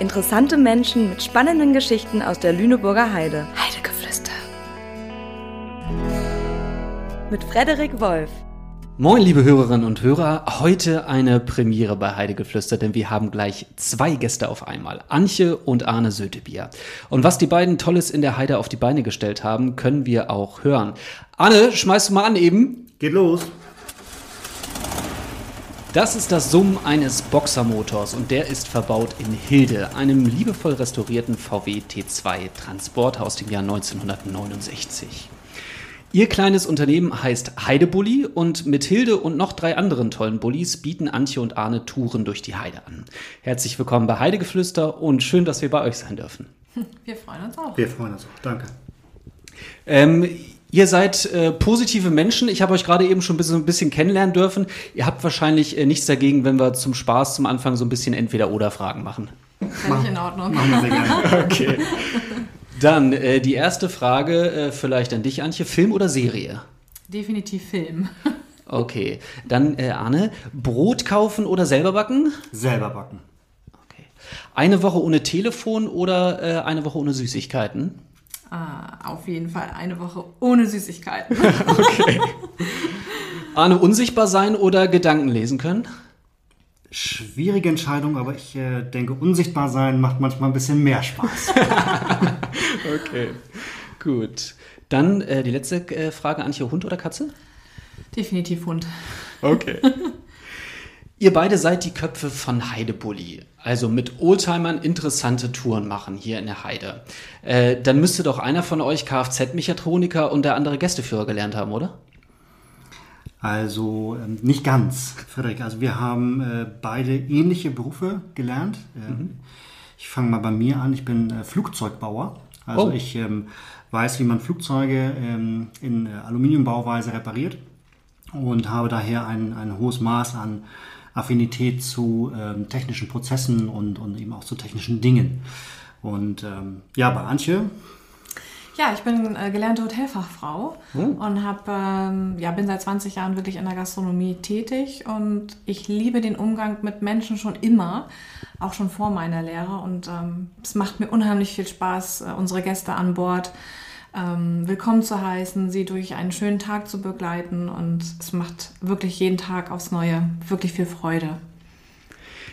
Interessante Menschen mit spannenden Geschichten aus der Lüneburger Heide. Heidegeflüster. Mit Frederik Wolf. Moin, liebe Hörerinnen und Hörer. Heute eine Premiere bei Heidegeflüster, denn wir haben gleich zwei Gäste auf einmal. Antje und Arne Sötebier. Und was die beiden Tolles in der Heide auf die Beine gestellt haben, können wir auch hören. Arne, schmeißt du mal an eben. Geht los. Das ist das Summen eines Boxermotors und der ist verbaut in Hilde, einem liebevoll restaurierten VW T2 Transporter aus dem Jahr 1969. Ihr kleines Unternehmen heißt Heidebully und mit Hilde und noch drei anderen tollen Bullis bieten Antje und Arne Touren durch die Heide an. Herzlich willkommen bei Heidegeflüster und schön, dass wir bei euch sein dürfen. Wir freuen uns auch. Wir freuen uns auch. Danke. Ähm, Ihr seid äh, positive Menschen. Ich habe euch gerade eben schon ein bisschen, ein bisschen, kennenlernen dürfen. Ihr habt wahrscheinlich äh, nichts dagegen, wenn wir zum Spaß zum Anfang so ein bisschen Entweder-Oder-Fragen machen. Völlig in Ordnung. Machen wir sehr gerne. Okay. Dann äh, die erste Frage äh, vielleicht an dich, Antje. Film oder Serie? Definitiv Film. Okay. Dann äh, Arne, Brot kaufen oder selber backen? Selber backen. Okay. Eine Woche ohne Telefon oder äh, eine Woche ohne Süßigkeiten? Ah, auf jeden Fall eine Woche ohne Süßigkeiten. okay. Arne, unsichtbar sein oder Gedanken lesen können? Schwierige Entscheidung, aber ich äh, denke, unsichtbar sein macht manchmal ein bisschen mehr Spaß. okay, gut. Dann äh, die letzte äh, Frage, Antje, Hund oder Katze? Definitiv Hund. Okay. Ihr beide seid die Köpfe von Heidebully, also mit Oldtimern interessante Touren machen hier in der Heide. Äh, dann müsste doch einer von euch Kfz-Mechatroniker und der andere Gästeführer gelernt haben, oder? Also ähm, nicht ganz, Frederik. Also wir haben äh, beide ähnliche Berufe gelernt. Äh, mhm. Ich fange mal bei mir an. Ich bin äh, Flugzeugbauer. Also oh. ich ähm, weiß, wie man Flugzeuge ähm, in äh, Aluminiumbauweise repariert und habe daher ein, ein hohes Maß an Affinität zu ähm, technischen Prozessen und, und eben auch zu technischen Dingen. Und ähm, ja, bei Antje. Ja, ich bin äh, gelernte Hotelfachfrau hm. und hab, ähm, ja, bin seit 20 Jahren wirklich in der Gastronomie tätig und ich liebe den Umgang mit Menschen schon immer, auch schon vor meiner Lehre. Und ähm, es macht mir unheimlich viel Spaß, äh, unsere Gäste an Bord ähm, willkommen zu heißen, sie durch einen schönen Tag zu begleiten und es macht wirklich jeden Tag aufs Neue wirklich viel Freude.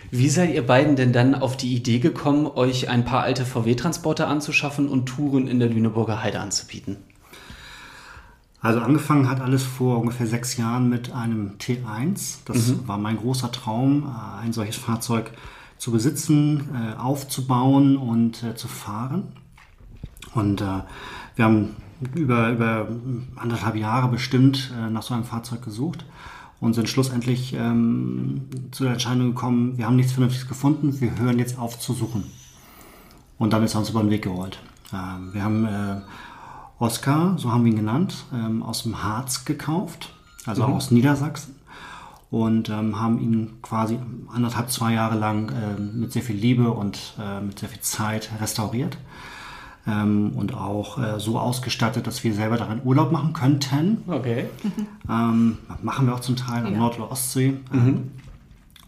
Wie seid ihr beiden denn dann auf die Idee gekommen, euch ein paar alte VW-Transporter anzuschaffen und Touren in der Lüneburger Heide anzubieten? Also angefangen hat alles vor ungefähr sechs Jahren mit einem T1. Das mhm. war mein großer Traum, äh, ein solches Fahrzeug zu besitzen, äh, aufzubauen und äh, zu fahren. Und wir haben über, über anderthalb Jahre bestimmt äh, nach so einem Fahrzeug gesucht und sind schlussendlich ähm, zu der Entscheidung gekommen, wir haben nichts Vernünftiges gefunden, wir hören jetzt auf zu suchen. Und dann ist er uns über den Weg gerollt. Ähm, wir haben äh, Oscar, so haben wir ihn genannt, ähm, aus dem Harz gekauft, also mhm. aus Niedersachsen. Und ähm, haben ihn quasi anderthalb, zwei Jahre lang äh, mit sehr viel Liebe und äh, mit sehr viel Zeit restauriert ähm, und auch äh, so ausgestattet, dass wir selber darin Urlaub machen könnten. Okay. Ähm, machen wir auch zum Teil an ja. Nord- oder Ostsee. Mhm.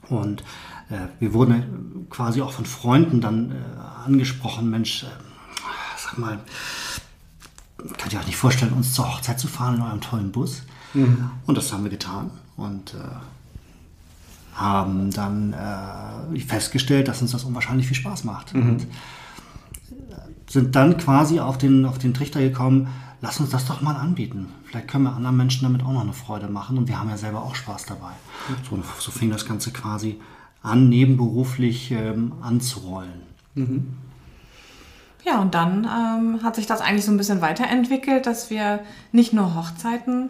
Und äh, wir wurden quasi auch von Freunden dann äh, angesprochen, Mensch, äh, sag mal, könnt ihr euch nicht vorstellen, uns zur Hochzeit zu fahren in eurem tollen Bus? Mhm. Und das haben wir getan. Und äh, haben dann äh, festgestellt, dass uns das unwahrscheinlich viel Spaß macht. Mhm. Und sind dann quasi auf den, auf den Trichter gekommen, lass uns das doch mal anbieten. Vielleicht können wir anderen Menschen damit auch noch eine Freude machen und wir haben ja selber auch Spaß dabei. So, so fing das Ganze quasi an, nebenberuflich ähm, anzurollen. Mhm. Ja, und dann ähm, hat sich das eigentlich so ein bisschen weiterentwickelt, dass wir nicht nur Hochzeiten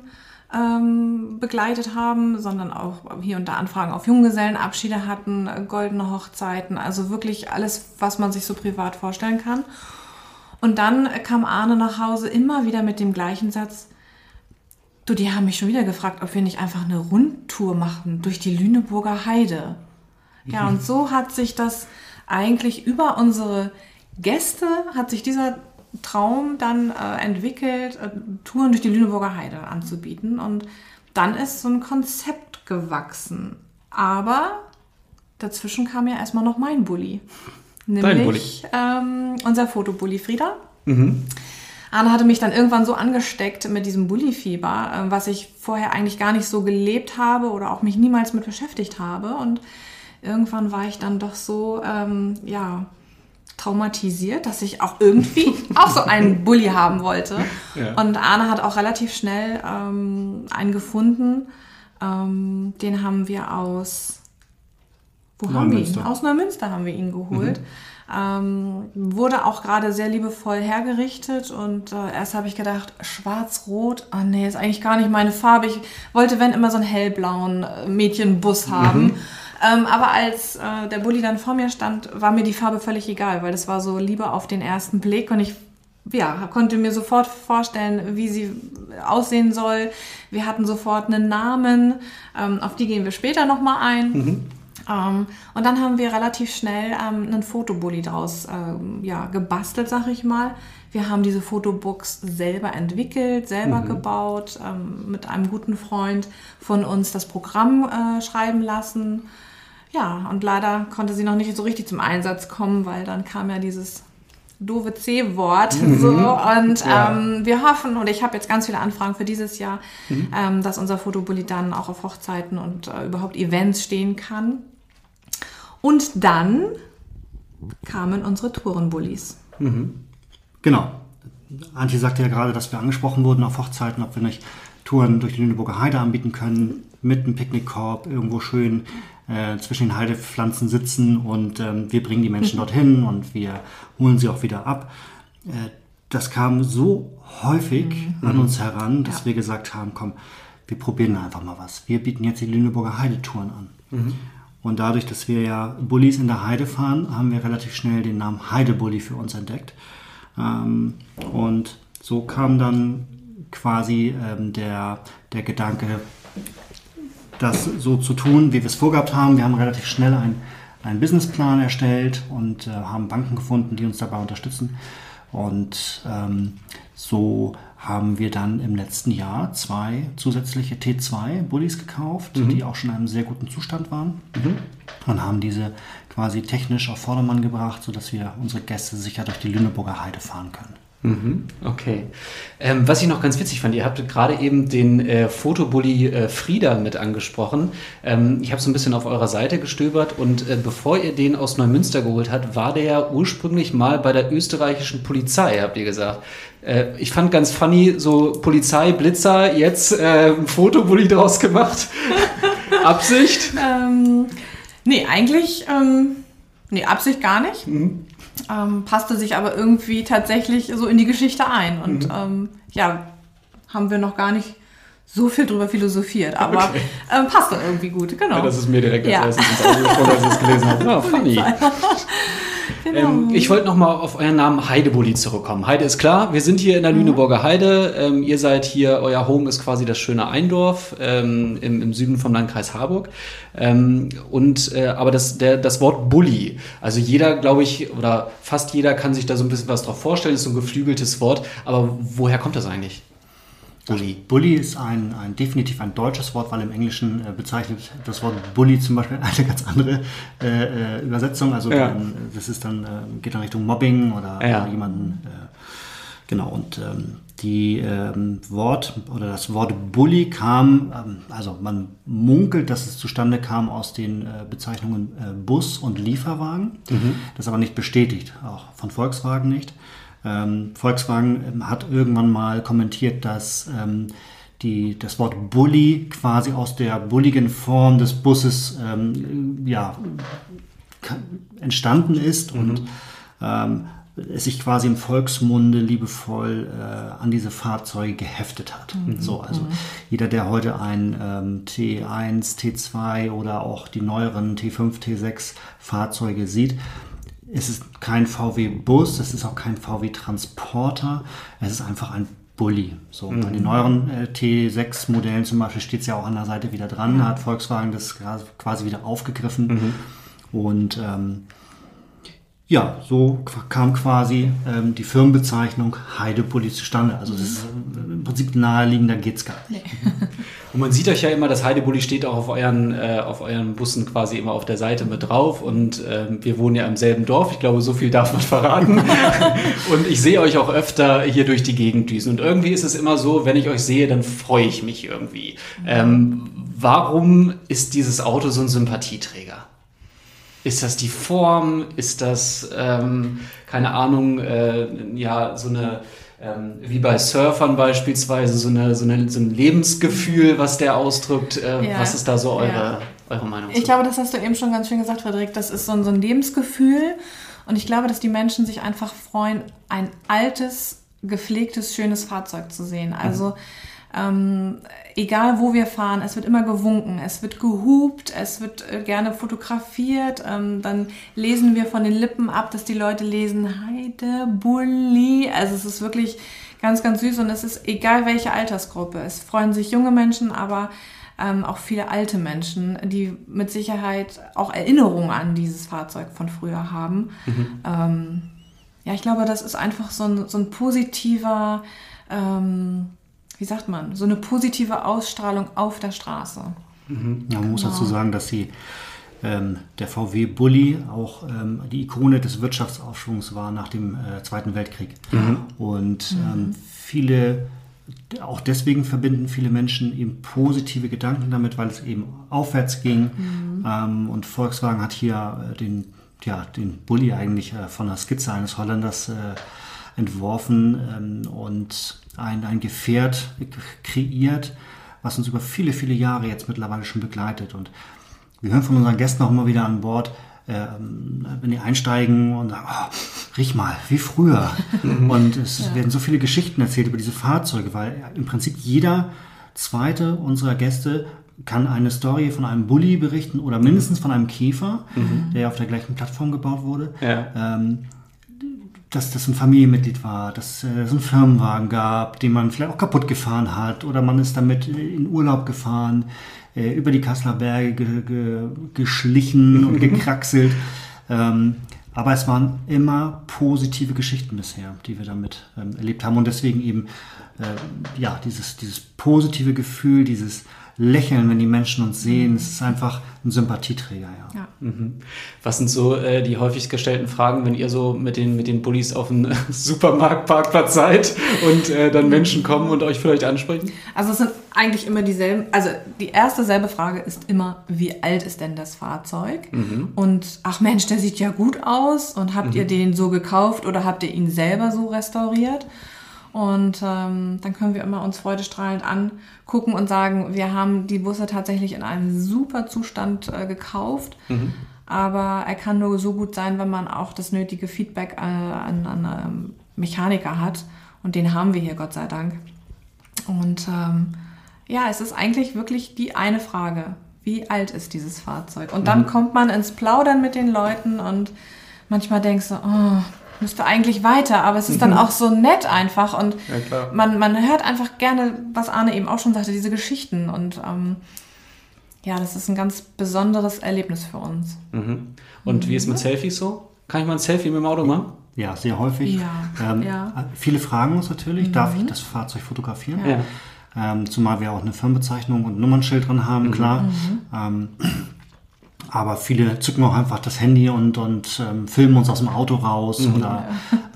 ähm, begleitet haben, sondern auch hier und da Anfragen auf Junggesellenabschiede hatten, goldene Hochzeiten, also wirklich alles, was man sich so privat vorstellen kann. Und dann kam Arne nach Hause immer wieder mit dem gleichen Satz. Du, die haben mich schon wieder gefragt, ob wir nicht einfach eine Rundtour machen durch die Lüneburger Heide. Ja, und so hat sich das eigentlich über unsere Gäste, hat sich dieser Traum dann äh, entwickelt, äh, Touren durch die Lüneburger Heide anzubieten. Und dann ist so ein Konzept gewachsen. Aber dazwischen kam ja erstmal noch mein Bulli. Nämlich ähm, unser Fotobully Frieda. Mhm. Anne hatte mich dann irgendwann so angesteckt mit diesem Bully-Fieber, äh, was ich vorher eigentlich gar nicht so gelebt habe oder auch mich niemals mit beschäftigt habe. Und irgendwann war ich dann doch so, ähm, ja, traumatisiert, dass ich auch irgendwie auch so einen Bully haben wollte. Ja. Und Arne hat auch relativ schnell ähm, einen gefunden. Ähm, den haben wir aus wo haben wir ihn? Aus Neumünster haben wir ihn geholt. Mhm. Ähm, wurde auch gerade sehr liebevoll hergerichtet und äh, erst habe ich gedacht, schwarz-rot, ah nee, ist eigentlich gar nicht meine Farbe. Ich wollte, wenn immer so einen hellblauen äh, Mädchenbus haben. Mhm. Ähm, aber als äh, der Bulli dann vor mir stand, war mir die Farbe völlig egal, weil das war so Liebe auf den ersten Blick und ich ja, konnte mir sofort vorstellen, wie sie aussehen soll. Wir hatten sofort einen Namen, ähm, auf die gehen wir später nochmal ein. Mhm. Ähm, und dann haben wir relativ schnell ähm, einen Fotobully draus ähm, ja, gebastelt, sag ich mal. Wir haben diese Fotobooks selber entwickelt, selber mhm. gebaut, ähm, mit einem guten Freund von uns das Programm äh, schreiben lassen. Ja, und leider konnte sie noch nicht so richtig zum Einsatz kommen, weil dann kam ja dieses doofe C-Wort. Mhm. So. Und ja. ähm, wir hoffen, und ich habe jetzt ganz viele Anfragen für dieses Jahr, mhm. ähm, dass unser Fotobully dann auch auf Hochzeiten und äh, überhaupt Events stehen kann. Und dann kamen unsere Tourenbullis. Mhm. Genau. Antje sagte ja gerade, dass wir angesprochen wurden auf Hochzeiten, ob wir nicht Touren durch die Lüneburger Heide anbieten können, mit einem Picknickkorb, irgendwo schön äh, zwischen den Heidepflanzen sitzen und ähm, wir bringen die Menschen mhm. dorthin und wir holen sie auch wieder ab. Äh, das kam so häufig mhm. an uns heran, dass ja. wir gesagt haben, komm, wir probieren einfach mal was. Wir bieten jetzt die Lüneburger Heidetouren an. Mhm. Und dadurch, dass wir ja Bullies in der Heide fahren, haben wir relativ schnell den Namen Heidebully für uns entdeckt. Ähm, und so kam dann quasi ähm, der, der Gedanke, das so zu tun, wie wir es vorgehabt haben. Wir haben relativ schnell einen, einen Businessplan erstellt und äh, haben Banken gefunden, die uns dabei unterstützen. Und ähm, so haben wir dann im letzten Jahr zwei zusätzliche T2-Bullies gekauft, mhm. die auch schon in einem sehr guten Zustand waren. Mhm. Und haben diese quasi technisch auf Vordermann gebracht, sodass wir unsere Gäste sicher durch die Lüneburger Heide fahren können. Mhm, okay. Ähm, was ich noch ganz witzig fand, ihr habt gerade eben den äh, Fotobully äh, Frieda mit angesprochen. Ähm, ich habe so ein bisschen auf eurer Seite gestöbert und äh, bevor ihr den aus Neumünster geholt habt, war der ja ursprünglich mal bei der österreichischen Polizei, habt ihr gesagt. Äh, ich fand ganz funny, so Polizei, Blitzer, jetzt äh, ein Fotobully draus gemacht. Absicht? Ähm, nee, eigentlich, ähm, nee, Absicht gar nicht. Mhm. Ähm, passte sich aber irgendwie tatsächlich so in die Geschichte ein. Und mhm. ähm, ja, haben wir noch gar nicht so viel drüber philosophiert, aber okay. ähm, passt doch irgendwie gut, genau. Ja, das ist mir direkt als ja. erstes ins Auge gekommen, als ich es gelesen habe. Ja, funny. Genau. Ähm, ich wollte nochmal auf euren Namen Heidebully zurückkommen. Heide ist klar, wir sind hier in der. Lüneburger Heide. Ähm, ihr seid hier, euer Home ist quasi das schöne Eindorf ähm, im, im, Süden vom Landkreis Harburg. Ähm, und äh, aber das, der, das Wort Bully, also jeder, glaube ich, oder fast jeder kann sich da so ein bisschen was drauf vorstellen, ist so ein geflügeltes Wort. Aber woher kommt das eigentlich? Bully. Bully ist ein, ein, definitiv ein deutsches Wort, weil im Englischen äh, bezeichnet das Wort Bully zum Beispiel eine ganz andere äh, äh, Übersetzung. Also ja. dann, das ist dann, äh, geht dann Richtung Mobbing oder, ja. oder jemanden. Äh, genau, und ähm, die ähm, Wort oder das Wort Bully kam, ähm, also man munkelt, dass es zustande kam aus den äh, Bezeichnungen Bus und Lieferwagen. Mhm. Das ist aber nicht bestätigt, auch von Volkswagen nicht. Ähm, Volkswagen ähm, hat irgendwann mal kommentiert, dass ähm, die, das Wort Bully quasi aus der bulligen Form des Busses ähm, ja, entstanden ist mhm. und ähm, es sich quasi im Volksmunde liebevoll äh, an diese Fahrzeuge geheftet hat. Mhm. So, also mhm. jeder, der heute ein ähm, T1, T2 oder auch die neueren T5, T6 Fahrzeuge sieht, es ist kein VW-Bus, es ist auch kein VW-Transporter, es ist einfach ein Bulli. So, mhm. Bei den neueren äh, T6-Modellen zum Beispiel steht es ja auch an der Seite wieder dran, mhm. hat Volkswagen das quasi wieder aufgegriffen. Mhm. Und ähm, ja, so kam quasi ähm, die Firmenbezeichnung Heidebully zustande. Also das ist äh, im Prinzip naheliegender geht's gar nicht. Und man sieht euch ja immer, das Heidebully steht auch auf euren, äh, auf euren Bussen quasi immer auf der Seite mit drauf. Und ähm, wir wohnen ja im selben Dorf. Ich glaube, so viel darf man verraten. und ich sehe euch auch öfter hier durch die Gegend düsen. Und irgendwie ist es immer so, wenn ich euch sehe, dann freue ich mich irgendwie. Ähm, warum ist dieses Auto so ein Sympathieträger? Ist das die Form? Ist das, ähm, keine Ahnung, äh, ja, so eine, ähm, wie bei Surfern beispielsweise, so, eine, so, eine, so ein Lebensgefühl, was der ausdrückt? Äh, Ja. Was ist da so eure, Ja. eure Meinung Ich glaube, das hast du eben schon ganz schön gesagt, Frederik. Das ist so ein, so ein Lebensgefühl. Und ich glaube, dass die Menschen sich einfach freuen, ein altes, gepflegtes, schönes Fahrzeug zu sehen. Also ähm, egal wo wir fahren, es wird immer gewunken, es wird gehupt, es wird äh, gerne fotografiert. Ähm, dann lesen wir von den Lippen ab, dass die Leute lesen Heide Bulli. Also es ist wirklich ganz, ganz süß und es ist egal welche Altersgruppe. Es freuen sich junge Menschen, aber ähm, auch viele alte Menschen, die mit Sicherheit auch Erinnerungen an dieses Fahrzeug von früher haben. Ähm, ja, ich glaube, das ist einfach so ein, so ein positiver, ähm, wie sagt man, so eine positive Ausstrahlung auf der Straße. Ja, man muss dazu sagen, dass sie ähm, der VW Bulli auch ähm, die Ikone des Wirtschaftsaufschwungs war nach dem äh, Zweiten Weltkrieg. Und ähm, viele, auch deswegen verbinden viele Menschen eben positive Gedanken damit, weil es eben aufwärts ging. Ähm, und Volkswagen hat hier äh, den, ja, den Bulli eigentlich äh, von der Skizze eines Holländers äh, entworfen ähm, und ein, ein Gefährt kreiert, was uns über viele, viele Jahre jetzt mittlerweile schon begleitet. Und wir hören von unseren Gästen auch immer wieder an Bord, ähm, wenn die einsteigen und sagen, oh, riech mal, wie früher. und es werden so viele Geschichten erzählt über diese Fahrzeuge, weil im Prinzip jeder zweite unserer Gäste kann eine Story von einem Bulli berichten oder mindestens von einem Käfer, der auf der gleichen Plattform gebaut wurde Ja. ähm, dass das ein Familienmitglied war, dass äh, es einen Firmenwagen gab, den man vielleicht auch kaputt gefahren hat oder man ist damit in Urlaub gefahren, äh, über die Kasseler Berge ge ge geschlichen und gekraxelt. Ähm, aber es waren immer positive Geschichten bisher, die wir damit ähm, erlebt haben und deswegen eben äh, ja dieses, dieses positive Gefühl, dieses Lächeln, wenn die Menschen uns sehen, es ist einfach ein Sympathieträger, ja. Ja. Was sind so äh, die häufig gestellten Fragen, wenn ihr so mit den, mit den Bullis auf dem Supermarktparkplatz seid und äh, dann Menschen kommen und euch vielleicht ansprechen? Also es sind eigentlich immer dieselben, also die erste selbe Frage ist immer, wie alt ist denn das Fahrzeug? Und ach Mensch, der sieht ja gut aus und habt ihr den so gekauft oder habt ihr ihn selber so restauriert? Und ähm, dann können wir immer uns freudestrahlend angucken und sagen, wir haben die Busse tatsächlich in einem super Zustand äh, gekauft. Aber er kann nur so gut sein, wenn man auch das nötige Feedback äh, an, an ähm, Mechaniker hat. Und den haben wir hier, Gott sei Dank. Und ähm, ja, es ist eigentlich wirklich die eine Frage. Wie alt ist dieses Fahrzeug? Und dann kommt man ins Plaudern mit den Leuten und manchmal denkst du, oh, müsste eigentlich weiter, aber es ist dann auch so nett einfach und Ja, man, man hört einfach gerne, was Arne eben auch schon sagte, diese Geschichten und ähm, ja, das ist ein ganz besonderes Erlebnis für uns. Mhm. Und wie ist mit Selfies so? Kann ich mal ein Selfie mit dem Auto machen? Ja, sehr häufig. Ja, Ähm, ja. Mhm. Viele fragen uns natürlich, darf ich das Fahrzeug fotografieren? Ja. Ähm, zumal wir auch eine Firmenbezeichnung und ein Nummernschild drin haben, Mhm. klar. Aber viele zücken auch einfach das Handy und, und ähm, filmen uns aus dem Auto raus. Mhm. Oder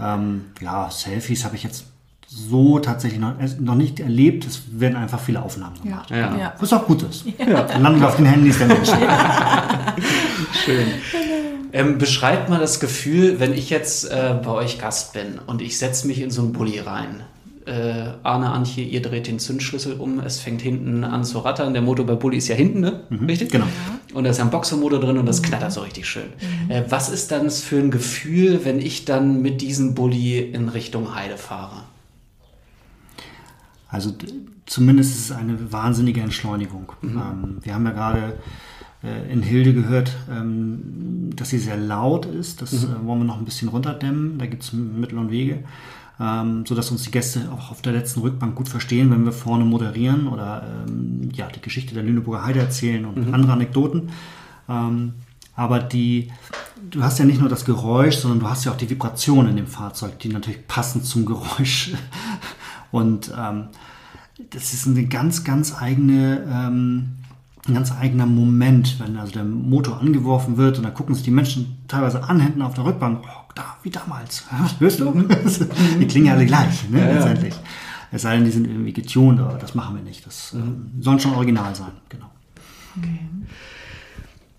ähm, ja, Selfies habe ich jetzt so tatsächlich noch, äh, noch nicht erlebt. Es werden einfach viele Aufnahmen gemacht. Ja. Ja. Ja. Was auch gut ist. Dann landen wir auf den Handys der Menschen. Schön. Ähm, beschreibt mal das Gefühl, wenn ich jetzt äh, bei euch Gast bin und ich setze mich in so einen Bulli rein. Äh, Arne, Antje, ihr dreht den Zündschlüssel um, es fängt hinten an zu rattern. Der Motor bei Bulli ist ja hinten, ne? Richtig? Genau. Und da ist ja ein Boxermotor drin und das knattert so richtig schön. Äh, was ist dann das für ein Gefühl, wenn ich dann mit diesem Bulli in Richtung Heide fahre? Also zumindest ist es eine wahnsinnige Entschleunigung. Ähm, wir haben ja gerade äh, in Hilde gehört, ähm, dass sie sehr laut ist. Das äh, wollen wir noch ein bisschen runterdämmen. Da gibt es Mittel und Wege, ähm, sodass uns die Gäste auch auf der letzten Rückbank gut verstehen, wenn wir vorne moderieren oder ähm, ja, die Geschichte der Lüneburger Heide erzählen und andere Anekdoten. Ähm, aber die, du hast ja nicht nur das Geräusch, sondern du hast ja auch die Vibration in dem Fahrzeug, die natürlich passend zum Geräusch. Und ähm, das ist eine ganz, ganz eigene, ähm, ein ganz eigener Moment, wenn also der Motor angeworfen wird und dann gucken sich die Menschen teilweise an, hinten auf der Rückbank, oh, da, wie damals. Hörst du? die klingen ja alle gleich, ne, ja, letztendlich. Es sei denn, die sind irgendwie getuned, aber das machen wir nicht. Das mhm. äh, soll schon original sein, genau. Okay.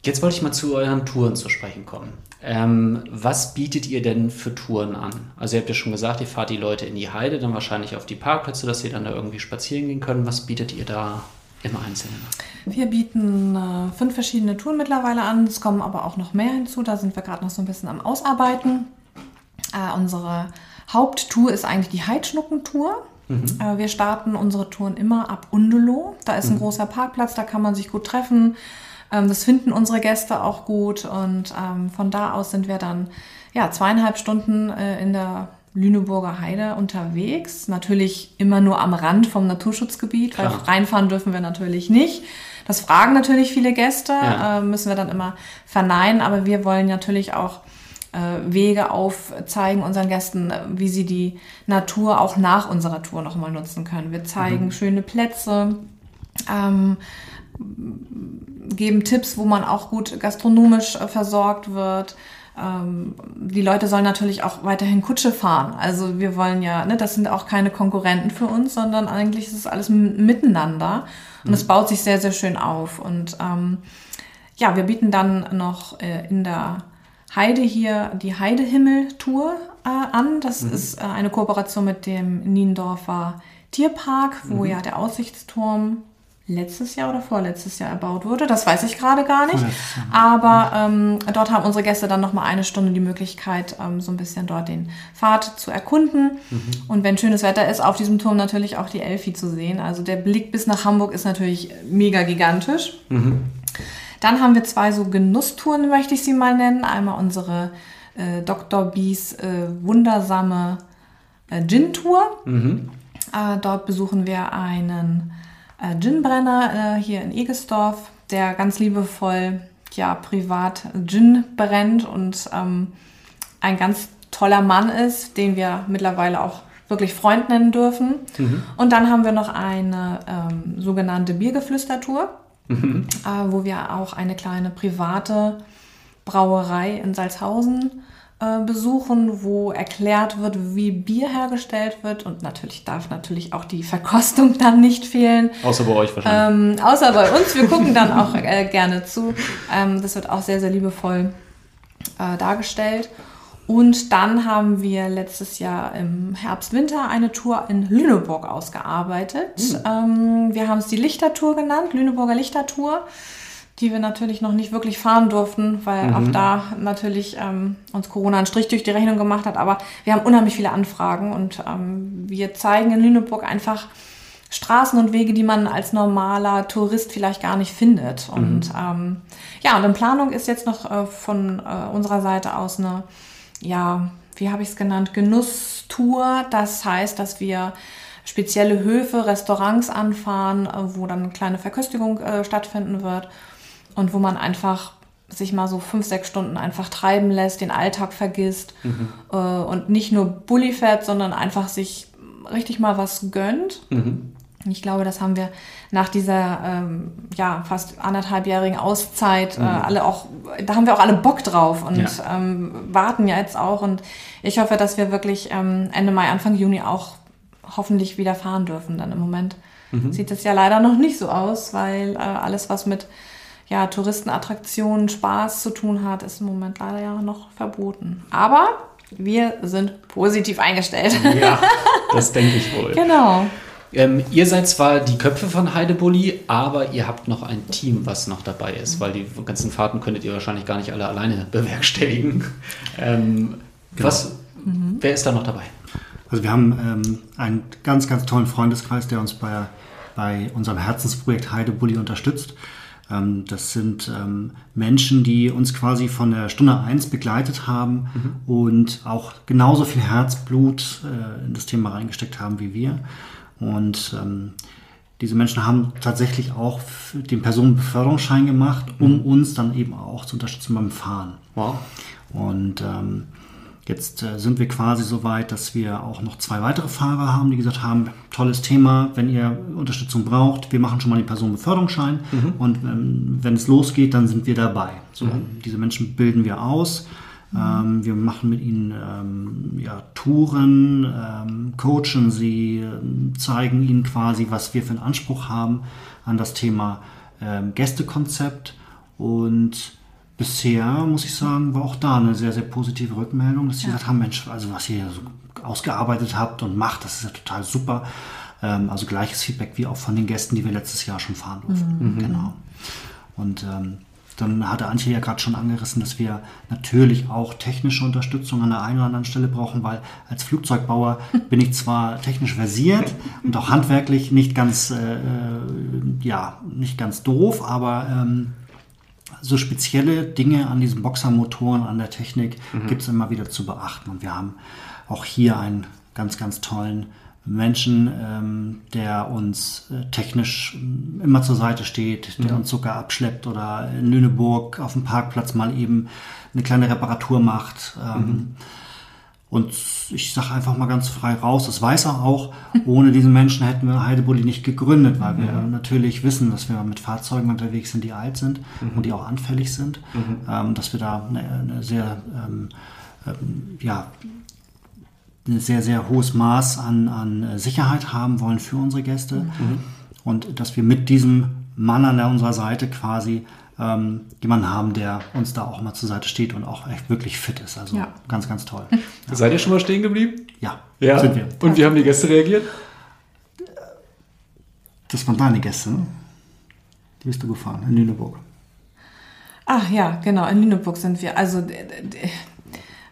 Jetzt wollte ich mal zu euren Touren zu sprechen kommen. Ähm, was bietet ihr denn für Touren an? Also ihr habt ja schon gesagt, ihr fahrt die Leute in die Heide, dann wahrscheinlich auf die Parkplätze, dass sie dann da irgendwie spazieren gehen können. Was bietet ihr da im Einzelnen? Wir bieten äh, fünf verschiedene Touren mittlerweile an. Es kommen aber auch noch mehr hinzu. Da sind wir gerade noch so ein bisschen am Ausarbeiten. Äh, unsere Haupttour ist eigentlich die Heidschnuckentour. Mhm. Äh, wir starten unsere Touren immer ab Undeloh. Da ist ein mhm. großer Parkplatz, da kann man sich gut treffen. Ähm, das finden unsere Gäste auch gut und ähm, von da aus sind wir dann ja zweieinhalb Stunden äh, in der Lüneburger Heide unterwegs. Natürlich immer nur am Rand vom Naturschutzgebiet, Klar. weil reinfahren dürfen wir natürlich nicht. Das fragen natürlich viele Gäste, ja. äh, müssen wir dann immer verneinen, aber wir wollen natürlich auch äh, Wege aufzeigen unseren Gästen, wie sie die Natur auch nach unserer Tour nochmal nutzen können. Wir zeigen mhm. schöne Plätze. Ähm, geben Tipps, wo man auch gut gastronomisch äh, versorgt wird. Ähm, die Leute sollen natürlich auch weiterhin Kutsche fahren. Also wir wollen ja, ne, das sind auch keine Konkurrenten für uns, sondern eigentlich ist es alles miteinander und es mhm. baut sich sehr, sehr schön auf. Und ähm, ja, wir bieten dann noch äh, in der Heide hier die Heidehimmel-Tour äh, an. Das mhm. ist äh, eine Kooperation mit dem Niendorfer Tierpark, wo mhm. ja der Aussichtsturm letztes Jahr oder vorletztes Jahr erbaut wurde. Das weiß ich gerade gar nicht. Aber ähm, dort haben unsere Gäste dann noch mal eine Stunde die Möglichkeit, ähm, so ein bisschen dort den Pfad zu erkunden. Mhm. Und wenn schönes Wetter ist, auf diesem Turm natürlich auch die Elfi zu sehen. Also der Blick bis nach Hamburg ist natürlich mega gigantisch. Mhm. Dann haben wir zwei so Genusstouren, möchte ich sie mal nennen. Einmal unsere äh, Dr. Bees äh, wundersame äh, Gin-Tour. Mhm. Äh, dort besuchen wir einen äh, Ginbrenner äh, hier in Egesdorf, der ganz liebevoll ja privat Gin brennt und ähm, ein ganz toller Mann ist, den wir mittlerweile auch wirklich Freund nennen dürfen. Mhm. Und dann haben wir noch eine ähm, sogenannte Biergeflüstertour, mhm. äh, wo wir auch eine kleine private Brauerei in Salzhausen äh, besuchen, wo erklärt wird, wie Bier hergestellt wird. Und natürlich darf natürlich auch die Verkostung dann nicht fehlen. Außer bei euch wahrscheinlich. Ähm, außer bei uns. Wir gucken dann auch äh, gerne zu. Ähm, das wird auch sehr, sehr liebevoll äh, dargestellt. Und dann haben wir letztes Jahr im Herbst, Winter eine Tour in Lüneburg ausgearbeitet. Mhm. Ähm, wir haben es die Lichtertour genannt, Lüneburger Lichtertour die wir natürlich noch nicht wirklich fahren durften, weil mhm. auch da natürlich ähm, uns Corona einen Strich durch die Rechnung gemacht hat. Aber wir haben unheimlich viele Anfragen und ähm, wir zeigen in Lüneburg einfach Straßen und Wege, die man als normaler Tourist vielleicht gar nicht findet. Mhm. Und ähm, ja, und in Planung ist jetzt noch äh, von äh, unserer Seite aus eine, ja, wie habe ich es genannt, Genusstour. Das heißt, dass wir spezielle Höfe, Restaurants anfahren, äh, wo dann eine kleine Verköstigung äh, stattfinden wird und wo man einfach sich mal so fünf, sechs Stunden einfach treiben lässt, den Alltag vergisst mhm. äh, und nicht nur Bulli fährt, sondern einfach sich richtig mal was gönnt. Mhm. Ich glaube, das haben wir nach dieser ähm, ja, fast anderthalbjährigen Auszeit äh, mhm. alle auch, da haben wir auch alle Bock drauf und ja. ähm, warten ja jetzt auch. Und ich hoffe, dass wir wirklich ähm, Ende Mai, Anfang Juni auch hoffentlich wieder fahren dürfen. Dann im Moment mhm. sieht es ja leider noch nicht so aus, weil äh, alles, was mit ja, Touristenattraktionen, Spaß zu tun hat, ist im Moment leider ja noch verboten. Aber wir sind positiv eingestellt. Ja, das denke ich wohl. Genau. Ähm, ihr seid zwar die Köpfe von Heidebully, aber ihr habt noch ein Team, was noch dabei ist, weil die ganzen Fahrten könntet ihr wahrscheinlich gar nicht alle alleine bewerkstelligen. Ähm, genau. was, mhm. Wer ist da noch dabei? Also wir haben ähm, einen ganz, ganz tollen Freundeskreis, der uns bei, bei unserem Herzensprojekt Heidebully unterstützt. Ähm, das sind ähm, Menschen, die uns quasi von der Stunde 1 begleitet haben mhm. und auch genauso viel Herzblut äh, in das Thema reingesteckt haben wie wir. Und ähm, diese Menschen haben tatsächlich auch den Personenbeförderungsschein gemacht, um mhm. uns dann eben auch zu unterstützen beim Fahren. Wow. Und ähm, Jetzt äh, sind wir quasi so weit, dass wir auch noch zwei weitere Fahrer haben, die gesagt haben, tolles Thema, wenn ihr Unterstützung braucht, wir machen schon mal den Personenbeförderungsschein mhm. und ähm, wenn es losgeht, dann sind wir dabei. So, mhm. Diese Menschen bilden wir aus. Ähm, wir machen mit ihnen ähm, ja, Touren, ähm, coachen sie, ähm, zeigen ihnen quasi, was wir für einen Anspruch haben an das Thema ähm, Gästekonzept und bisher, muss ich sagen, war auch da eine sehr, sehr positive Rückmeldung, dass sie ja. gesagt haben, Mensch, also was ihr so ausgearbeitet habt und macht, das ist ja total super. Ähm, also gleiches Feedback wie auch von den Gästen, die wir letztes Jahr schon fahren durften. Mhm. Genau. Und ähm, dann hatte Antje ja gerade schon angerissen, dass wir natürlich auch technische Unterstützung an der einen oder anderen Stelle brauchen, weil als Flugzeugbauer bin ich zwar technisch versiert und auch handwerklich nicht ganz, äh, äh ja, nicht ganz doof, aber ähm, so spezielle Dinge an diesen Boxermotoren, an der Technik mhm. gibt es immer wieder zu beachten. Und wir haben auch hier einen ganz, ganz tollen Menschen, ähm, der uns äh, technisch ähm, immer zur Seite steht, der mhm. uns sogar abschleppt oder in Lüneburg auf dem Parkplatz mal eben eine kleine Reparatur macht. Ähm, mhm. Und ich sage einfach mal ganz frei raus, das weiß er auch, ohne diesen Menschen hätten wir Heidebulli nicht gegründet, weil wir mhm. natürlich wissen, dass wir mit Fahrzeugen unterwegs sind, die alt sind mhm. und die auch anfällig sind, mhm. ähm, dass wir da eine, eine sehr, ähm, ähm, ja, ein sehr, sehr hohes Maß an, an Sicherheit haben wollen für unsere Gäste mhm. und dass wir mit diesem Mann an unserer Seite quasi ähm, jemanden haben, der uns da auch mal zur Seite steht und auch echt wirklich fit ist. Also ja. ganz, ganz toll. Ja. Seid ihr schon mal stehen geblieben? Ja, ja, sind wir. Und wie haben die Gäste reagiert? Das waren deine Gäste, ne? Die bist du gefahren in Lüneburg. Ach ja, genau, in Lüneburg sind wir. Also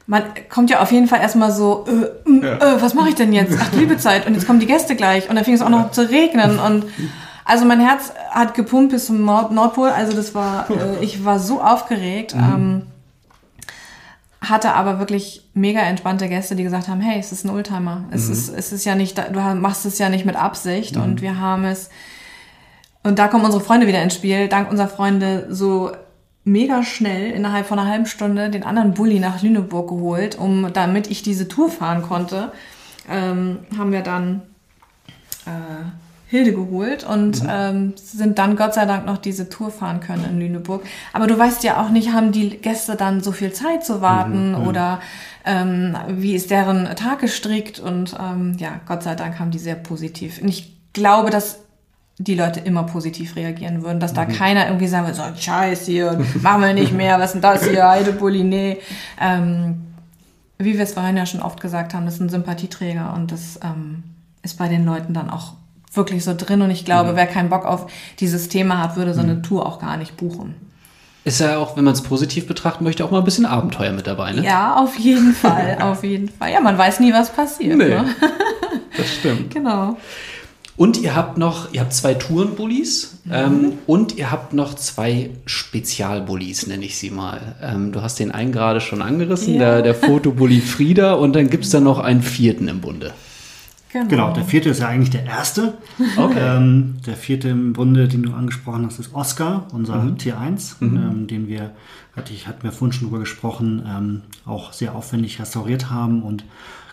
man kommt ja auf jeden Fall erstmal so, äh, äh, äh, was mache ich denn jetzt? Ach, liebe Zeit. Und jetzt kommen die Gäste gleich. Und dann fing es auch noch zu regnen. Und also mein Herz hat gepumpt bis zum Nord Nordpol. Also das war, äh, ich war so aufgeregt. Mhm. Ähm, hatte aber wirklich mega entspannte Gäste, die gesagt haben, hey, es ist ein Oldtimer. Es mhm. ist, es ist ja nicht, du machst es ja nicht mit Absicht mhm. und wir haben es, und da kommen unsere Freunde wieder ins Spiel, dank unserer Freunde so mega schnell innerhalb von einer halben Stunde den anderen Bulli nach Lüneburg geholt, um damit ich diese Tour fahren konnte, ähm, haben wir dann äh, Hilde geholt und mhm. ähm, sind dann Gott sei Dank noch diese Tour fahren können in Lüneburg. Aber du weißt ja auch nicht, haben die Gäste dann so viel Zeit zu warten mhm. oder ähm, wie ist deren Tag gestrickt und ähm, ja, Gott sei Dank haben die sehr positiv. Und ich glaube, dass die Leute immer positiv reagieren würden, dass da mhm. keiner irgendwie sagen würde, so Scheiß hier, machen wir nicht mehr, was ist denn das hier, Heidebulli, nee. Ähm, wie wir es vorhin ja schon oft gesagt haben, das sind Sympathieträger und das ähm, ist bei den Leuten dann auch wirklich so drin und ich glaube, mhm. wer keinen Bock auf dieses Thema hat, würde so eine mhm. Tour auch gar nicht buchen. Ist ja auch, wenn man es positiv betrachten möchte, auch mal ein bisschen Abenteuer mit dabei, ne? Ja, auf jeden Fall, auf jeden Fall. Ja, man weiß nie, was passiert. Nee, ne? das stimmt. Genau. Und ihr habt noch, ihr habt zwei Tourenbullis mhm. ähm, und ihr habt noch zwei Spezialbullis, nenne ich sie mal. Ähm, du hast den einen gerade schon angerissen, ja. der, der Fotobully Frieda und dann gibt es da noch einen vierten im Bunde. Genau. genau. der vierte ist ja eigentlich der erste. Okay. Ähm, der vierte im Bunde, den du angesprochen hast, ist Oscar, unser mhm. Tier 1, mhm. ähm, den wir, hatte ich, hatten wir vorhin schon drüber gesprochen, ähm, auch sehr aufwendig restauriert haben und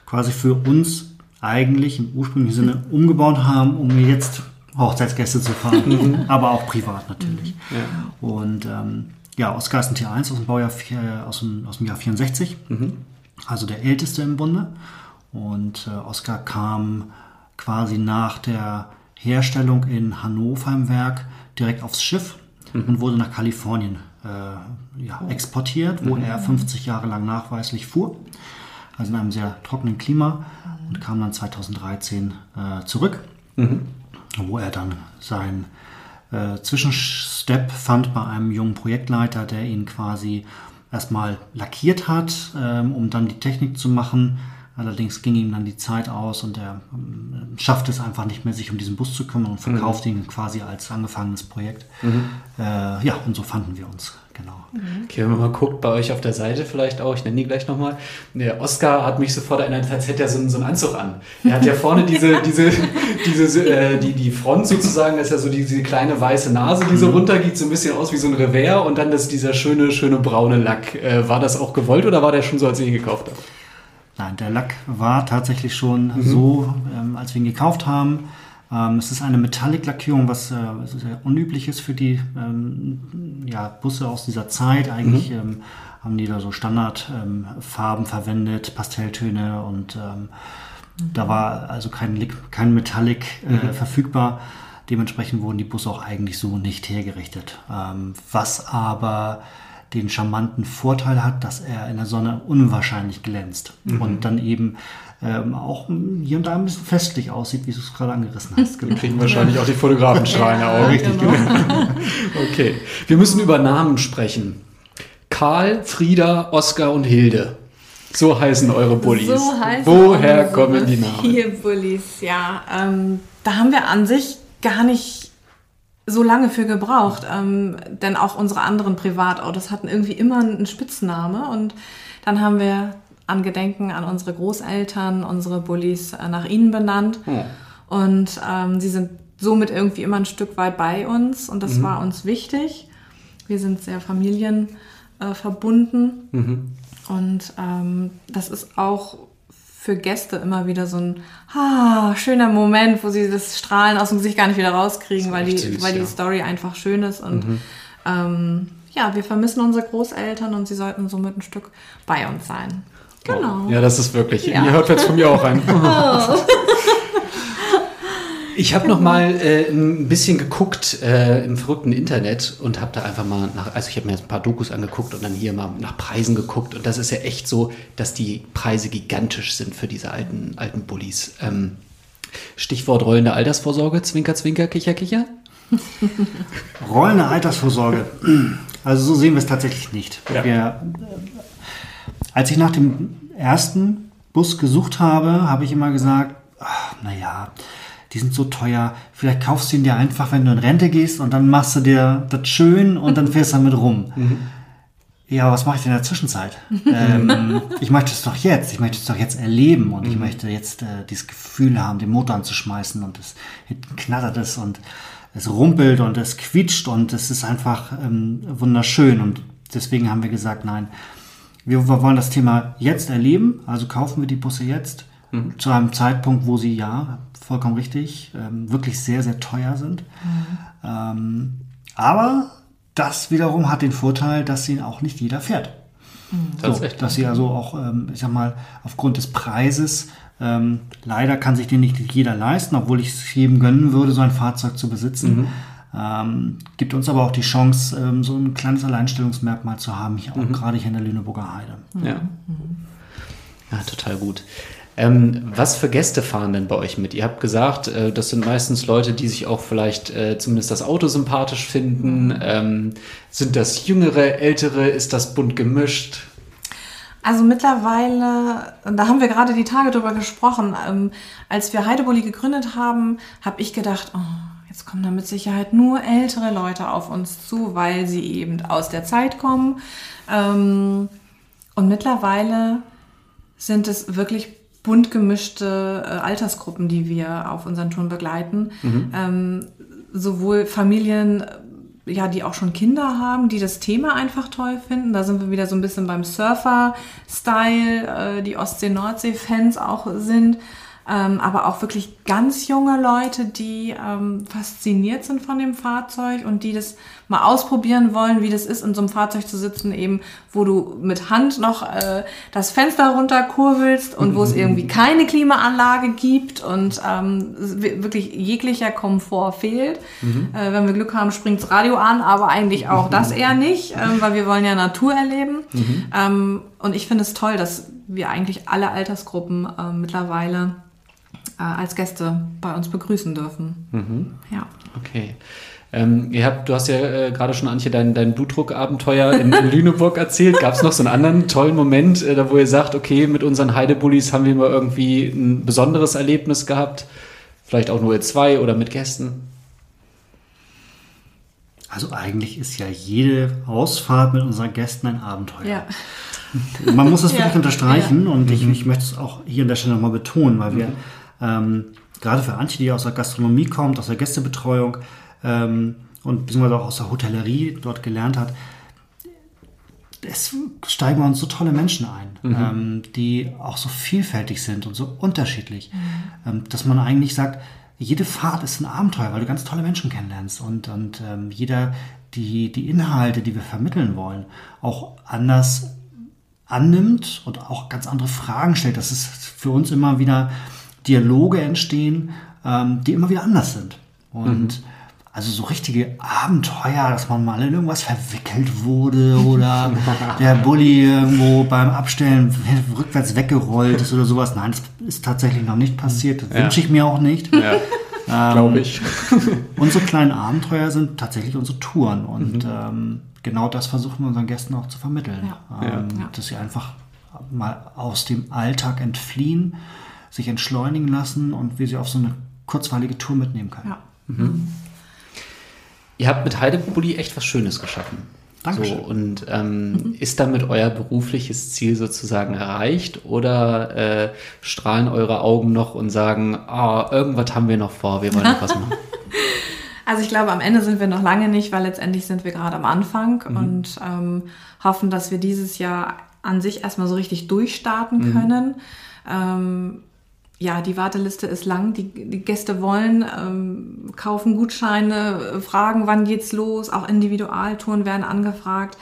quasi für uns eigentlich im ursprünglichen Sinne umgebaut haben, um jetzt Hochzeitsgäste zu fahren, mhm. aber auch privat natürlich. Mhm. Ja. Und ähm, ja, Oscar ist ein Tier 1 aus dem Baujahr aus dem, aus dem Jahr 64, mhm. also der älteste im Bunde. Und äh, Oscar kam quasi nach der Herstellung in Hannover im Werk direkt aufs Schiff mhm. und wurde nach Kalifornien äh, ja, oh. exportiert, wo mhm. er 50 Jahre lang nachweislich fuhr. Also in einem sehr trockenen Klima und kam dann 2013 äh, zurück, mhm. wo er dann seinen äh, Zwischenstep fand bei einem jungen Projektleiter, der ihn quasi erstmal lackiert hat, ähm, um dann die Technik zu machen Allerdings ging ihm dann die Zeit aus und er ähm, schafft es einfach nicht mehr, sich um diesen Bus zu kümmern und verkauft ihn quasi als angefangenes Projekt. Äh, ja, und so fanden wir uns, genau. Okay, wenn man mal guckt, bei euch auf der Seite vielleicht auch, ich nenne die gleich nochmal. Der Oscar hat mich sofort erinnert, als hätte er so, einen- so einen Anzug an. Er hat ja vorne diese, diese, diese, äh, die, die Front sozusagen, das ist ja so die, diese kleine weiße Nase, die so runtergeht, so ein bisschen aus wie so ein Revers und dann das, dieser schöne, schöne braune Lack. Äh, war das auch gewollt oder war der schon so, als ihr ihn gekauft habt? Nein, der Lack war tatsächlich schon so, ähm, als wir ihn gekauft haben. Ähm, es ist eine Metallic-Lackierung, was äh, sehr unüblich ist für die ähm, ja, Busse aus dieser Zeit. Eigentlich ähm, haben die da so Standardfarben ähm, verwendet, Pastelltöne und ähm, da war also kein, kein Metallic äh, verfügbar. Dementsprechend wurden die Busse auch eigentlich so nicht hergerichtet. Was aber den charmanten Vorteil hat, dass er in der Sonne unwahrscheinlich glänzt und dann eben ähm, auch hier und da ein bisschen festlich aussieht, wie du es gerade angerissen hast. Genau. Kriegen wahrscheinlich auch die Fotografen schreien Ja, auch. richtig, Okay, wir müssen über Namen sprechen. Karl, Frieda, Oskar und Hilde. So heißen eure Bullis. So heißen Woher kommen die Namen? Vier Bullis, ja. Ähm, da haben wir an sich gar nicht so lange für gebraucht, ähm, denn auch unsere anderen Privatautos hatten irgendwie immer einen Spitzname und dann haben wir an Gedenken an unsere Großeltern unsere Bullis äh, nach ihnen benannt Oh. und ähm, sie sind somit irgendwie immer ein Stück weit bei uns und das war uns wichtig. Wir sind sehr familienverbunden. Äh, verbunden. Und ähm, das ist auch für Gäste immer wieder so ein ah, schöner Moment, wo sie das Strahlen aus dem Gesicht gar nicht wieder rauskriegen, weil die, süß, weil die ja. Story einfach schön ist. Und ähm, ja, wir vermissen unsere Großeltern und sie sollten somit ein Stück bei uns sein. Genau. Ja, das ist wirklich. Ja. Ihr hört jetzt von mir auch rein. Ich habe noch mal äh, ein bisschen geguckt äh, im verrückten Internet und habe da einfach mal nach, also ich habe mir jetzt ein paar Dokus angeguckt und dann hier mal nach Preisen geguckt und das ist ja echt so, dass die Preise gigantisch sind für diese alten alten Bullis. Ähm, Stichwort rollende Altersvorsorge, Zwinker, Zwinker, Kicher, Kicher. Rollende Altersvorsorge. Also so sehen wir es tatsächlich nicht. Ja. Wir, als ich nach dem ersten Bus gesucht habe, habe ich immer gesagt, naja, die sind so teuer. Vielleicht kaufst du ihn dir einfach, wenn du in Rente gehst und dann machst du dir das schön und dann fährst du damit rum. Ja, was mache ich denn in der Zwischenzeit? ähm, ich möchte es doch jetzt. Ich möchte es doch jetzt erleben und ich möchte jetzt äh, dieses Gefühl haben, den Motor anzuschmeißen und es hinten knattert es und es rumpelt und es quietscht und es ist einfach ähm, wunderschön und deswegen haben wir gesagt, nein, wir wollen das Thema jetzt erleben, also kaufen wir die Busse jetzt zu einem Zeitpunkt, wo sie ja vollkommen richtig ähm, wirklich sehr sehr teuer sind. Ähm, aber das wiederum hat den Vorteil, dass sie auch nicht jeder fährt. So, Tatsächlich. dass sie also auch, ähm, ich sag mal, aufgrund des Preises, ähm, leider kann sich den nicht jeder leisten, obwohl ich es jedem gönnen würde, so ein Fahrzeug zu besitzen. Ähm, gibt uns aber auch die Chance, ähm, so ein kleines Alleinstellungsmerkmal zu haben, hier auch gerade hier in der Lüneburger Heide. Ja. Ja, total gut. Ähm, was für Gäste fahren denn bei euch mit? Ihr habt gesagt, äh, das sind meistens Leute, die sich auch vielleicht äh, zumindest das Auto sympathisch finden. Ähm, sind das jüngere, ältere? Ist das bunt gemischt? Also mittlerweile, da haben wir gerade die Tage drüber gesprochen, ähm, als wir Heidebulli gegründet haben, habe ich gedacht, oh, jetzt kommen da mit Sicherheit nur ältere Leute auf uns zu, weil sie eben aus der Zeit kommen. Ähm, und mittlerweile sind es wirklich bunt gemischte äh, Altersgruppen, die wir auf unseren Touren begleiten. Ähm, sowohl Familien, äh, ja, die auch schon Kinder haben, die das Thema einfach toll finden. Da sind wir wieder so ein bisschen beim Surfer-Style, äh, die Ostsee-Nordsee-Fans auch sind. Ähm, aber auch wirklich ganz junge Leute, die ähm, fasziniert sind von dem Fahrzeug und die das mal ausprobieren wollen, wie das ist, in so einem Fahrzeug zu sitzen, eben, wo du mit Hand noch äh, das Fenster runterkurbelst und wo es irgendwie keine Klimaanlage gibt und ähm, wirklich jeglicher Komfort fehlt. Äh, wenn wir Glück haben, springt das Radio an, aber eigentlich auch das eher nicht, ähm, weil wir wollen ja Natur erleben. Ähm, und ich finde es toll, dass wir eigentlich alle Altersgruppen äh, mittlerweile äh, als Gäste bei uns begrüßen dürfen. Ja. Okay. Ähm, ihr habt, du hast ja äh, gerade schon, Antje, dein, dein Blutdruckabenteuer in, in Lüneburg erzählt. Gab es noch so einen anderen tollen Moment, äh, da wo ihr sagt, okay, mit unseren Heidebullis haben wir mal irgendwie ein besonderes Erlebnis gehabt? Vielleicht auch nur ihr zwei oder mit Gästen? Also eigentlich ist ja jede Ausfahrt mit unseren Gästen ein Abenteuer. Ja. Man muss es wirklich Ja. unterstreichen und ich, ich möchte es auch hier an der Stelle nochmal betonen, weil wir ähm, gerade für Antje, die aus der Gastronomie kommt, aus der Gästebetreuung ähm, und beziehungsweise auch aus der Hotellerie dort gelernt hat, es steigen uns so tolle Menschen ein, ähm, die auch so vielfältig sind und so unterschiedlich, ähm, dass man eigentlich sagt, jede Fahrt ist ein Abenteuer, weil du ganz tolle Menschen kennenlernst und, und ähm, jeder die, die Inhalte, die wir vermitteln wollen, auch anders annimmt und auch ganz andere Fragen stellt. Dass es für uns immer wieder Dialoge entstehen, ähm, die immer wieder anders sind. Und also so richtige Abenteuer, dass man mal in irgendwas verwickelt wurde oder der Bulli irgendwo beim Abstellen rückwärts weggerollt ist oder sowas. Nein, das ist tatsächlich noch nicht passiert. Das Ja. wünsche ich mir auch nicht. Ja, glaube ich. Unsere kleinen Abenteuer sind tatsächlich unsere Touren und ähm, genau das versuchen wir unseren Gästen auch zu vermitteln. Ja. Ähm, Ja. Dass sie einfach mal aus dem Alltag entfliehen, sich entschleunigen lassen und wir sie auf so eine kurzweilige Tour mitnehmen können. Ja. Ihr habt mit Heidebulli echt was Schönes geschaffen. Dankeschön. So, und ähm, ist damit euer berufliches Ziel sozusagen erreicht oder äh, strahlen eure Augen noch und sagen, ah, irgendwas haben wir noch vor, wir wollen noch was machen? Also ich glaube, am Ende sind wir noch lange nicht, weil letztendlich sind wir gerade am Anfang und ähm, hoffen, dass wir dieses Jahr an sich erstmal so richtig durchstarten können. Ähm, ja, die Warteliste ist lang, die, die Gäste wollen, ähm, kaufen Gutscheine, äh, fragen, wann geht's los, auch Individualtouren werden angefragt.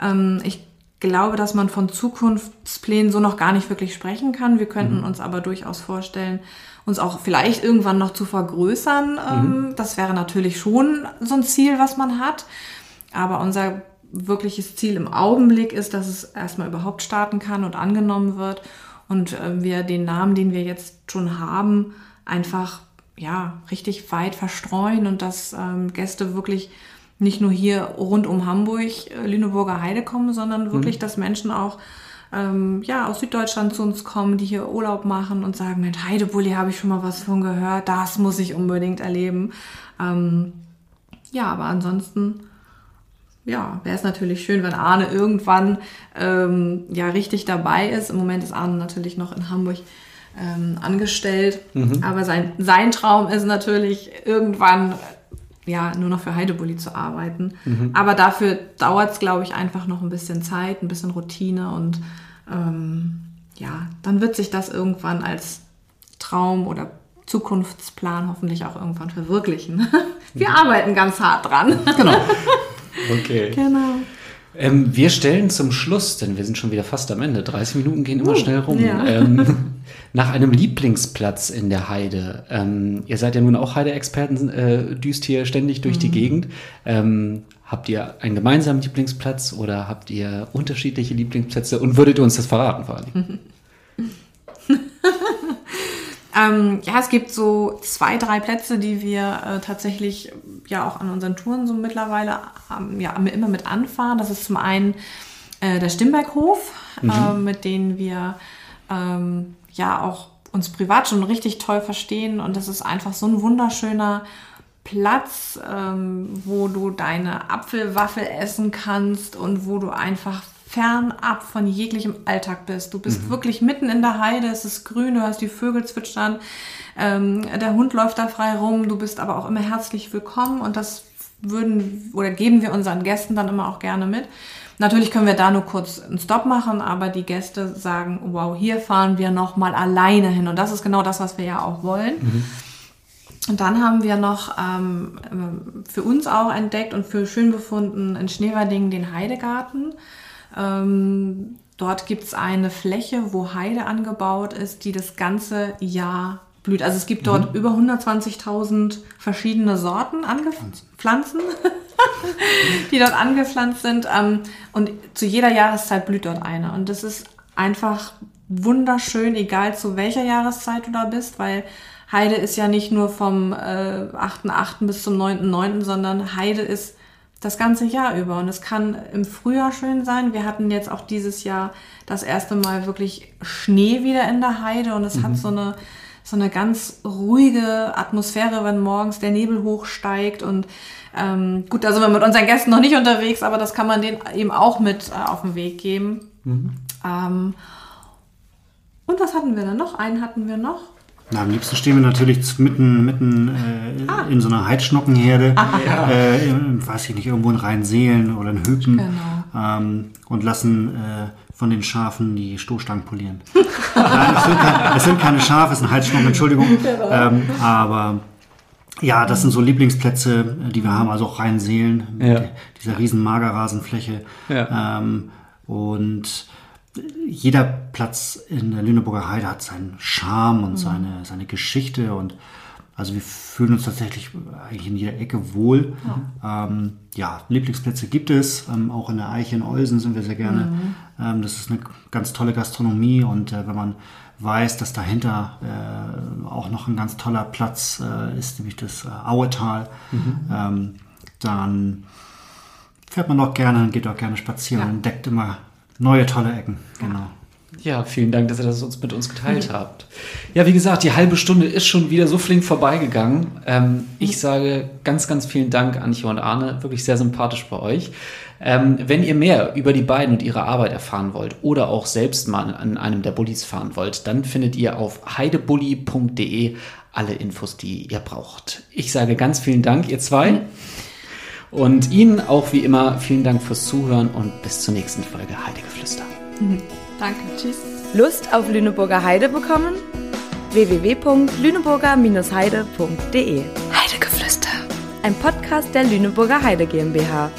Ähm, ich glaube, dass man von Zukunftsplänen so noch gar nicht wirklich sprechen kann. Wir könnten uns aber durchaus vorstellen, uns auch vielleicht irgendwann noch zu vergrößern. Ähm, das wäre natürlich schon so ein Ziel, was man hat. Aber unser wirkliches Ziel im Augenblick ist, dass es erstmal überhaupt starten kann und angenommen wird und äh, wir den Namen, den wir jetzt schon haben, einfach ja richtig weit verstreuen und dass ähm, Gäste wirklich nicht nur hier rund um Hamburg, äh, Lüneburger Heide kommen, sondern wirklich, dass Menschen auch ähm, ja, aus Süddeutschland zu uns kommen, die hier Urlaub machen und sagen, Mensch, Heidebulli habe ich schon mal was von gehört, das muss ich unbedingt erleben. Ähm, ja, aber ansonsten, ja, wäre es natürlich schön, wenn Arne irgendwann ähm, ja richtig dabei ist. Im Moment ist Arne natürlich noch in Hamburg ähm, angestellt, aber sein, sein Traum ist natürlich irgendwann ja nur noch für Heidebulli zu arbeiten. Aber dafür dauert es, glaube ich, einfach noch ein bisschen Zeit, ein bisschen Routine und ähm, ja, dann wird sich das irgendwann als Traum oder Zukunftsplan hoffentlich auch irgendwann verwirklichen. Wir arbeiten ganz hart dran. Genau. Okay. Genau. Ähm, wir stellen zum Schluss, denn wir sind schon wieder fast am Ende, 30 Minuten gehen immer schnell rum, ja. ähm, nach einem Lieblingsplatz in der Heide. Ähm, ihr seid ja nun auch Heide-Experten, äh, düst hier ständig durch die Gegend. Ähm, habt ihr einen gemeinsamen Lieblingsplatz oder habt ihr unterschiedliche Lieblingsplätze und würdet ihr uns das verraten vor allem? Ähm, ja, es gibt so zwei, drei Plätze, die wir äh, tatsächlich ja auch an unseren Touren so mittlerweile ähm, ja, immer mit anfahren. Das ist zum einen äh, der Stimberghof, äh, mit denen wir ähm, ja auch uns privat schon richtig toll verstehen. Und das ist einfach so ein wunderschöner Platz, ähm, wo du deine Apfelwaffel essen kannst und wo du einfach fernab von jeglichem Alltag bist. Du bist wirklich mitten in der Heide, es ist grün, du hast die Vögel zwitschern, ähm, der Hund läuft da frei rum, du bist aber auch immer herzlich willkommen und das würden oder geben wir unseren Gästen dann immer auch gerne mit. Natürlich können wir da nur kurz einen Stopp machen, aber die Gäste sagen, wow, hier fahren wir noch mal alleine hin und das ist genau das, was wir ja auch wollen. Und dann haben wir noch ähm, für uns auch entdeckt und für schön befunden in Schneverdingen den Heidegarten. Ähm, dort gibt's eine Fläche, wo Heide angebaut ist, die das ganze Jahr blüht. Also es gibt dort über 120.000 verschiedene Sorten angepflanzt. Pflanzen, die dort angepflanzt sind. Ähm, und zu jeder Jahreszeit blüht dort eine. Und das ist einfach wunderschön, egal zu welcher Jahreszeit du da bist, weil Heide ist ja nicht nur vom äh, 8.8. bis zum 9.9., sondern Heide ist das ganze Jahr über. Und es kann im Frühjahr schön sein. Wir hatten jetzt auch dieses Jahr das erste Mal wirklich Schnee wieder in der Heide und es mhm. hat so eine, so eine ganz ruhige Atmosphäre, wenn morgens der Nebel hochsteigt und ähm, gut, da sind wir mit unseren Gästen noch nicht unterwegs, aber das kann man denen eben auch mit äh, auf den Weg geben. Mhm. Ähm, und was hatten wir dann noch? Einen hatten wir noch. Na, am liebsten stehen wir natürlich mitten, mitten äh, ah. in so einer Heidschnockenherde, ah, ja. äh, in, weiß ich nicht, irgendwo in Rheinseelen oder in Höpen genau. ähm, und lassen äh, von den Schafen die Stoßstangen polieren. Nein, es sind, keine, es sind, keine Schafe, es sind Heidschnocken, Entschuldigung. Genau. Ähm, aber ja, das sind so Lieblingsplätze, die wir haben, also auch Rheinseelen, ja. dieser riesen Magerrasenfläche. Ja. Ähm, und jeder Platz in der Lüneburger Heide hat seinen Charme und mhm. seine, seine Geschichte und also wir fühlen uns tatsächlich eigentlich in jeder Ecke wohl. Ja, ähm, ja Lieblingsplätze gibt es. Ähm, auch in der Eiche in Olsen sind wir sehr gerne. Mhm. Ähm, das ist eine ganz tolle Gastronomie und äh, wenn man weiß, dass dahinter äh, auch noch ein ganz toller Platz äh, ist, nämlich das äh, Auetal, mhm. Ähm, dann fährt man auch gerne, geht auch gerne spazieren ja. und entdeckt immer neue tolle Ecken. Genau. Ja, vielen Dank, dass ihr das uns mit uns geteilt mhm. habt. Ja, wie gesagt, die halbe Stunde ist schon wieder so flink vorbeigegangen. Ähm, ich sage ganz, ganz vielen Dank, Antje und Arne. Wirklich sehr sympathisch bei euch. Ähm, wenn ihr mehr über die beiden und ihre Arbeit erfahren wollt oder auch selbst mal an einem der Bullis fahren wollt, dann findet ihr auf heidebully.de alle Infos, die ihr braucht. Ich sage ganz vielen Dank, ihr zwei. Mhm. Und Ihnen auch wie immer vielen Dank fürs Zuhören und bis zur nächsten Folge Heidegeflüster. Mhm. Danke, tschüss. Lust auf Lüneburger Heide bekommen? www.lüneburger-heide.de Heidegeflüster. Ein Podcast der Lüneburger Heide GmbH.